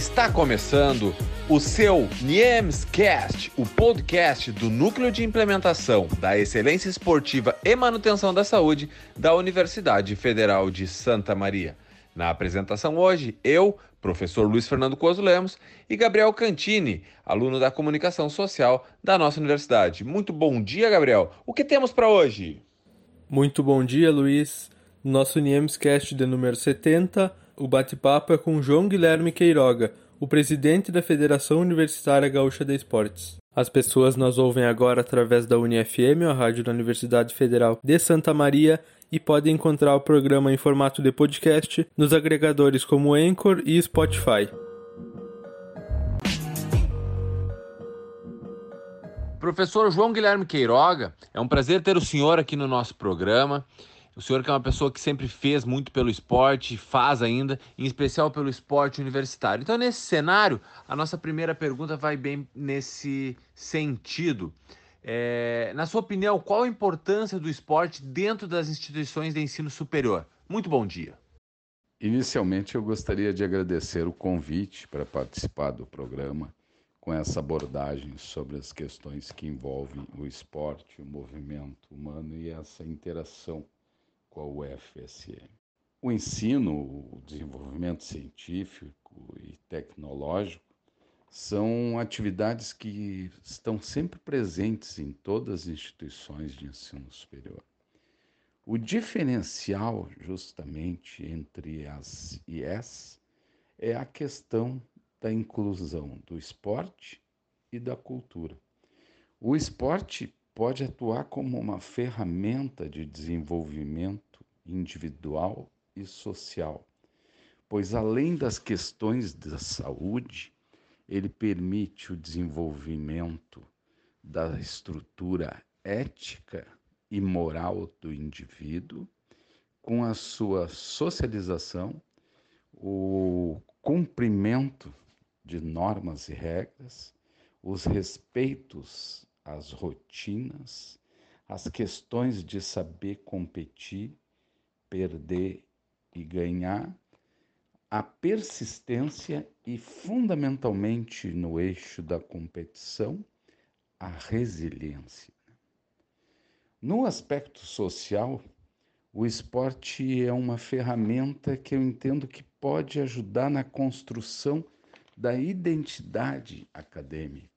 Está começando o seu NIEMScast, o podcast do Núcleo de Implementação da Excelência Esportiva e Manutenção da Saúde da Universidade Federal de Santa Maria. Na apresentação hoje, eu, professor Luiz Fernando Coso Lemos e Gabriel Cantini, aluno da Comunicação Social da nossa universidade. Muito bom dia, Gabriel. O que temos para hoje? Muito bom dia, Luiz. Nosso NIEMScast de número 70 o bate-papo é com João Guilherme Queiroga, o presidente da Federação Universitária Gaúcha de Esportes. As pessoas nos ouvem agora através da UniFM, a rádio da Universidade Federal de Santa Maria, e podem encontrar o programa em formato de podcast nos agregadores como Anchor e Spotify. Professor João Guilherme Queiroga, é um prazer ter o senhor aqui no nosso programa. O senhor que é uma pessoa que sempre fez muito pelo esporte, faz ainda, em especial pelo esporte universitário. Então, nesse cenário, a nossa primeira pergunta vai bem nesse sentido. É, na sua opinião, qual a importância do esporte dentro das instituições de ensino superior? Muito bom dia. Inicialmente, eu gostaria de agradecer o convite para participar do programa com essa abordagem sobre as questões que envolvem o esporte, o movimento humano e essa interação com a UFSM. O ensino, o desenvolvimento científico e tecnológico são atividades que estão sempre presentes em todas as instituições de ensino superior. O diferencial, justamente, entre as IES é a questão da inclusão do esporte e da cultura. O esporte pode atuar como uma ferramenta de desenvolvimento individual e social, pois além das questões da saúde, ele permite o desenvolvimento da estrutura ética e moral do indivíduo, com a sua socialização, o cumprimento de normas e regras, os respeitos as rotinas, as questões de saber competir, perder e ganhar, a persistência e, fundamentalmente, no eixo da competição, a resiliência. No aspecto social, o esporte é uma ferramenta que eu entendo que pode ajudar na construção da identidade acadêmica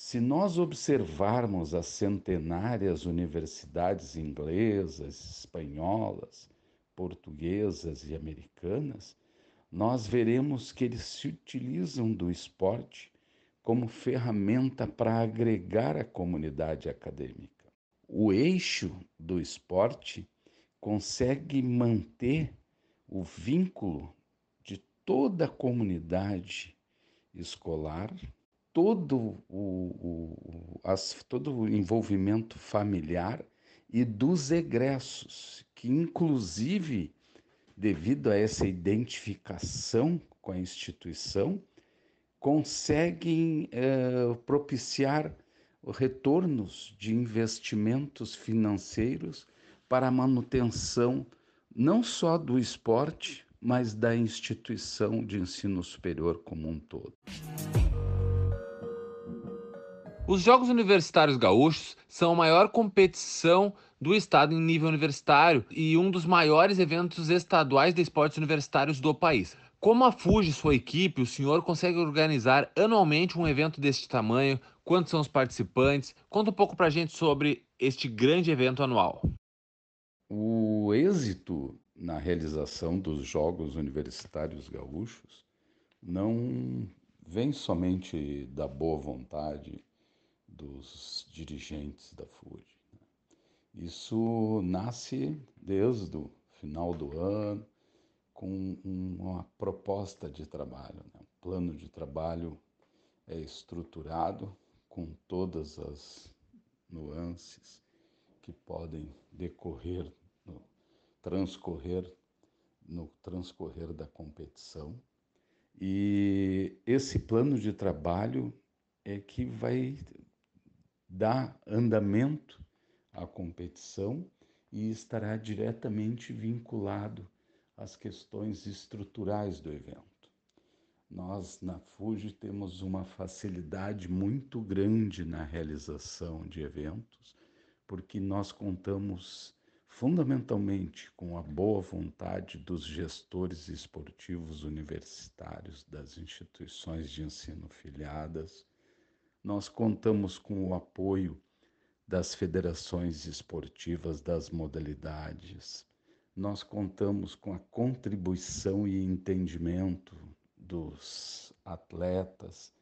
se nós observarmos as centenárias universidades inglesas, espanholas, portuguesas e americanas, nós veremos que eles se utilizam do esporte como ferramenta para agregar a comunidade acadêmica. O eixo do esporte consegue manter o vínculo de toda a comunidade escolar todo o, o, as, todo o envolvimento familiar e dos egressos, que inclusive, devido a essa identificação com a instituição, conseguem eh, propiciar retornos de investimentos financeiros para a manutenção não só do esporte, mas da instituição de ensino superior como um todo. Os Jogos Universitários Gaúchos são a maior competição do estado em nível universitário e um dos maiores eventos estaduais de esportes universitários do país. Como a FUJI, sua equipe, o senhor consegue organizar anualmente um evento deste tamanho? Quantos são os participantes? Conta um pouco para a gente sobre este grande evento anual. O êxito na realização dos Jogos Universitários Gaúchos não vem somente da boa vontade dos dirigentes da FURG. Né? Isso nasce desde o final do ano, com uma proposta de trabalho. Né? O plano de trabalho é estruturado com todas as nuances que podem decorrer, no, transcorrer no transcorrer da competição. E esse plano de trabalho é que vai dá andamento à competição e estará diretamente vinculado às questões estruturais do evento. Nós na Fuji temos uma facilidade muito grande na realização de eventos, porque nós contamos fundamentalmente com a boa vontade dos gestores esportivos universitários das instituições de ensino filiadas. Nós contamos com o apoio das federações esportivas das modalidades. Nós contamos com a contribuição e entendimento dos atletas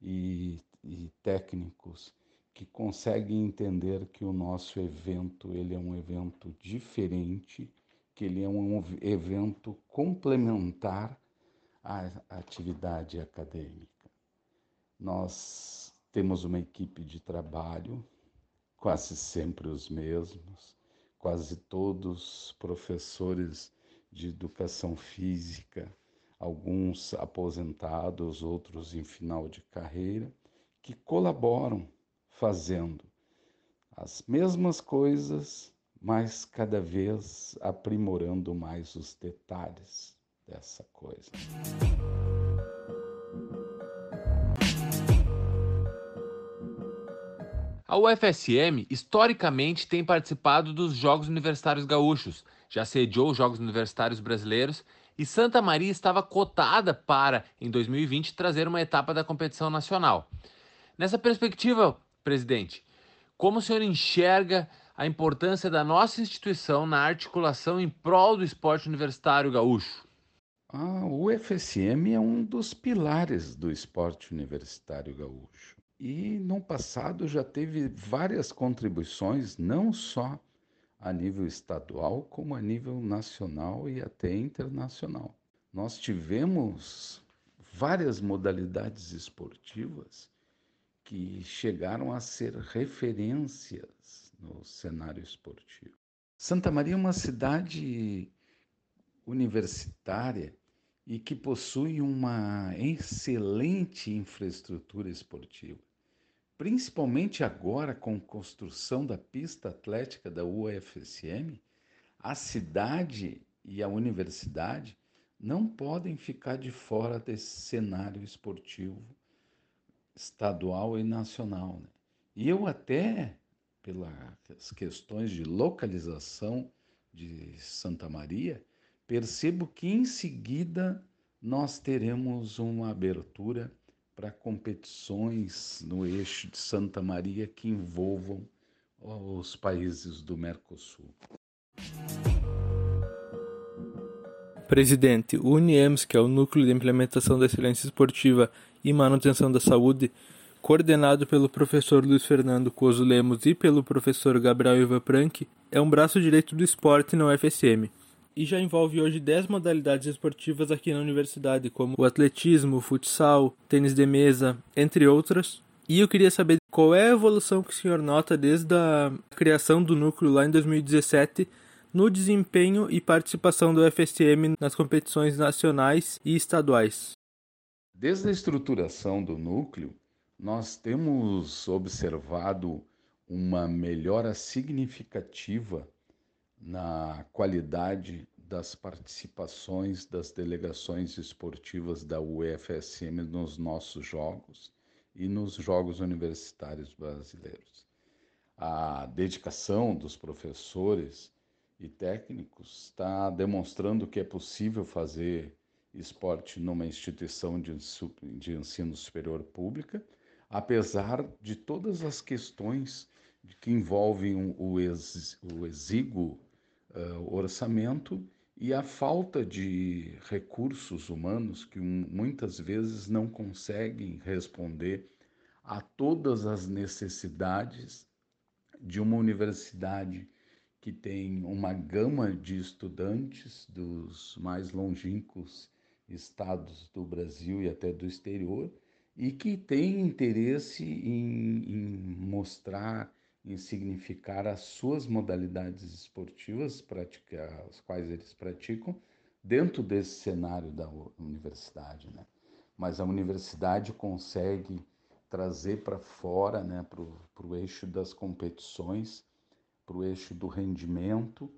e, e técnicos que conseguem entender que o nosso evento ele é um evento diferente, que ele é um evento complementar à atividade acadêmica. Nós temos uma equipe de trabalho, quase sempre os mesmos, quase todos professores de educação física, alguns aposentados, outros em final de carreira, que colaboram fazendo as mesmas coisas, mas cada vez aprimorando mais os detalhes dessa coisa. A UFSM historicamente tem participado dos Jogos Universitários Gaúchos, já sediou os Jogos Universitários Brasileiros e Santa Maria estava cotada para, em 2020, trazer uma etapa da competição nacional. Nessa perspectiva, presidente, como o senhor enxerga a importância da nossa instituição na articulação em prol do esporte universitário gaúcho? O UFSM é um dos pilares do esporte universitário gaúcho. E no passado já teve várias contribuições, não só a nível estadual, como a nível nacional e até internacional. Nós tivemos várias modalidades esportivas que chegaram a ser referências no cenário esportivo. Santa Maria é uma cidade universitária e que possui uma excelente infraestrutura esportiva principalmente agora com a construção da pista atlética da UFSM, a cidade e a universidade não podem ficar de fora desse cenário esportivo estadual e nacional. Né? E eu até, pelas questões de localização de Santa Maria, percebo que em seguida nós teremos uma abertura para competições no eixo de Santa Maria que envolvam os países do Mercosul. Presidente, o UNIEMS, que é o Núcleo de Implementação da Excelência Esportiva e Manutenção da Saúde, coordenado pelo professor Luiz Fernando Coso Lemos e pelo professor Gabriel Iva Prank, é um braço direito do esporte na UFSM e já envolve hoje 10 modalidades esportivas aqui na universidade, como o atletismo, o futsal, tênis de mesa, entre outras. E eu queria saber qual é a evolução que o senhor nota desde a criação do núcleo lá em 2017 no desempenho e participação do FSM nas competições nacionais e estaduais. Desde a estruturação do núcleo, nós temos observado uma melhora significativa na qualidade das participações das delegações esportivas da UFSM nos nossos jogos e nos Jogos Universitários Brasileiros. A dedicação dos professores e técnicos está demonstrando que é possível fazer esporte numa instituição de ensino superior pública, apesar de todas as questões que envolvem o, exíguo uh, orçamento e a falta de recursos humanos que muitas vezes não conseguem responder a todas as necessidades de uma universidade que tem uma gama de estudantes dos mais longínquos estados do Brasil e até do exterior e que tem interesse em, em mostrar em significar as suas modalidades esportivas, praticar, as quais eles praticam, dentro desse cenário da universidade. Né? Mas a universidade consegue trazer para fora, né, para o eixo das competições, para o eixo do rendimento,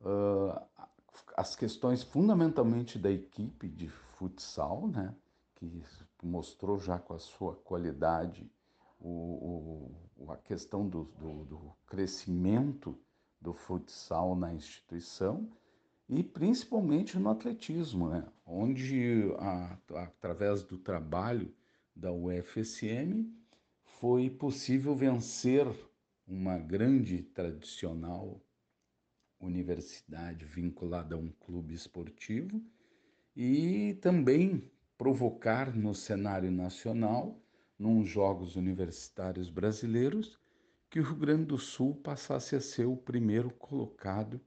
uh, as questões fundamentalmente da equipe de futsal, né, que mostrou já com a sua qualidade o, o, a questão do, do, do crescimento do futsal na instituição e principalmente no atletismo, né? onde, a, através do trabalho da UFSM, foi possível vencer uma grande tradicional universidade vinculada a um clube esportivo e também provocar no cenário nacional, nos Jogos Universitários Brasileiros, que o Rio Grande do Sul passasse a ser o primeiro colocado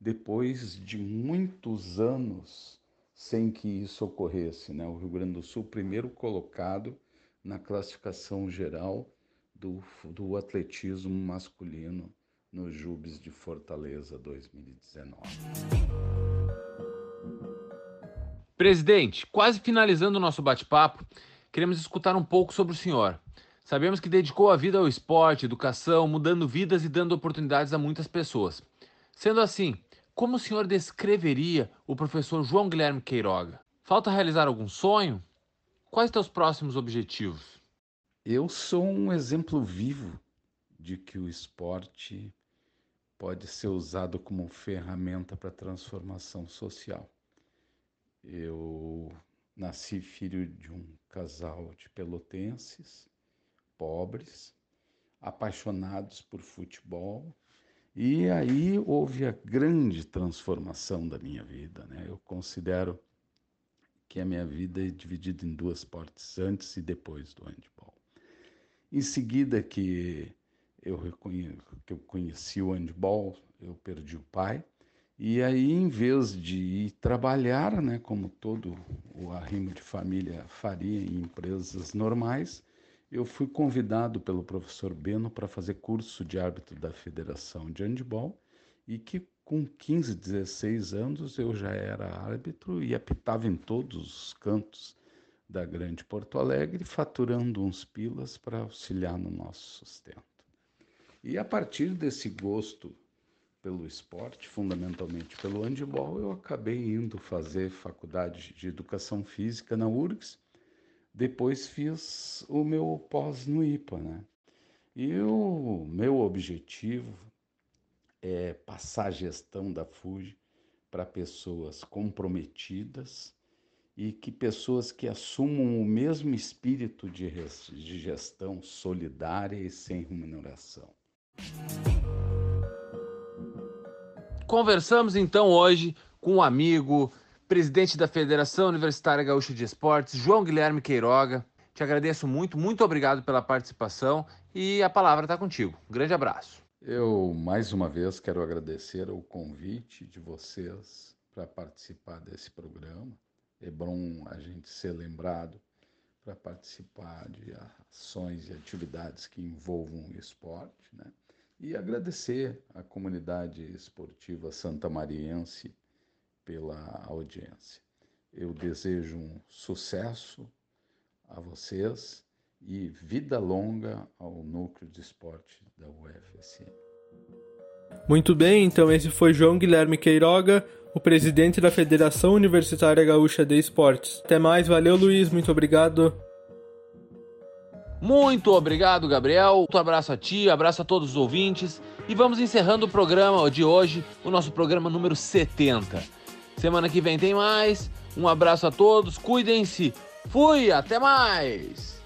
depois de muitos anos sem que isso ocorresse. Né? O Rio Grande do Sul, primeiro colocado na classificação geral do, do atletismo masculino nos Jubes de Fortaleza 2019. Presidente, quase finalizando o nosso bate-papo, queremos escutar um pouco sobre o senhor. Sabemos que dedicou a vida ao esporte, educação, mudando vidas e dando oportunidades a muitas pessoas. Sendo assim, como o senhor descreveria o professor João Guilherme Queiroga? Falta realizar algum sonho? Quais teus próximos objetivos? Eu sou um exemplo vivo de que o esporte pode ser usado como ferramenta para transformação social. Eu nasci filho de um casal de pelotenses, pobres, apaixonados por futebol, e aí houve a grande transformação da minha vida. Né? Eu considero que a minha vida é dividida em duas partes, antes e depois do handball. Em seguida que eu, que eu conheci o handball, eu perdi o pai. E aí, em vez de ir trabalhar, né, como todo o arrimo de família faria em empresas normais, eu fui convidado pelo professor Beno para fazer curso de árbitro da Federação de Handball e que com 15, 16 anos eu já era árbitro e apitava em todos os cantos da grande Porto Alegre, faturando uns pilas para auxiliar no nosso sustento. E a partir desse gosto pelo esporte, fundamentalmente pelo handebol, eu acabei indo fazer faculdade de educação física na URGS. Depois fiz o meu pós no IPA, né? E o meu objetivo é passar a gestão da FUJI para pessoas comprometidas e que pessoas que assumam o mesmo espírito de gestão solidária e sem remuneração. Conversamos então hoje com um amigo, presidente da Federação Universitária Gaúcha de Esportes, João Guilherme Queiroga. Te agradeço muito, muito obrigado pela participação e a palavra está contigo. Um grande abraço. Eu, mais uma vez, quero agradecer o convite de vocês para participar desse programa. É bom a gente ser lembrado para participar de ações e atividades que envolvam o esporte, né? E agradecer à comunidade esportiva santamariense pela audiência. Eu desejo um sucesso a vocês e vida longa ao núcleo de esporte da UFSM. Muito bem, então esse foi João Guilherme Queiroga, o presidente da Federação Universitária Gaúcha de Esportes. Até mais, valeu Luiz, muito obrigado. Muito obrigado, Gabriel. Um abraço a ti, abraço a todos os ouvintes. E vamos encerrando o programa de hoje, o nosso programa número 70. Semana que vem tem mais. Um abraço a todos, cuidem-se. Fui, até mais!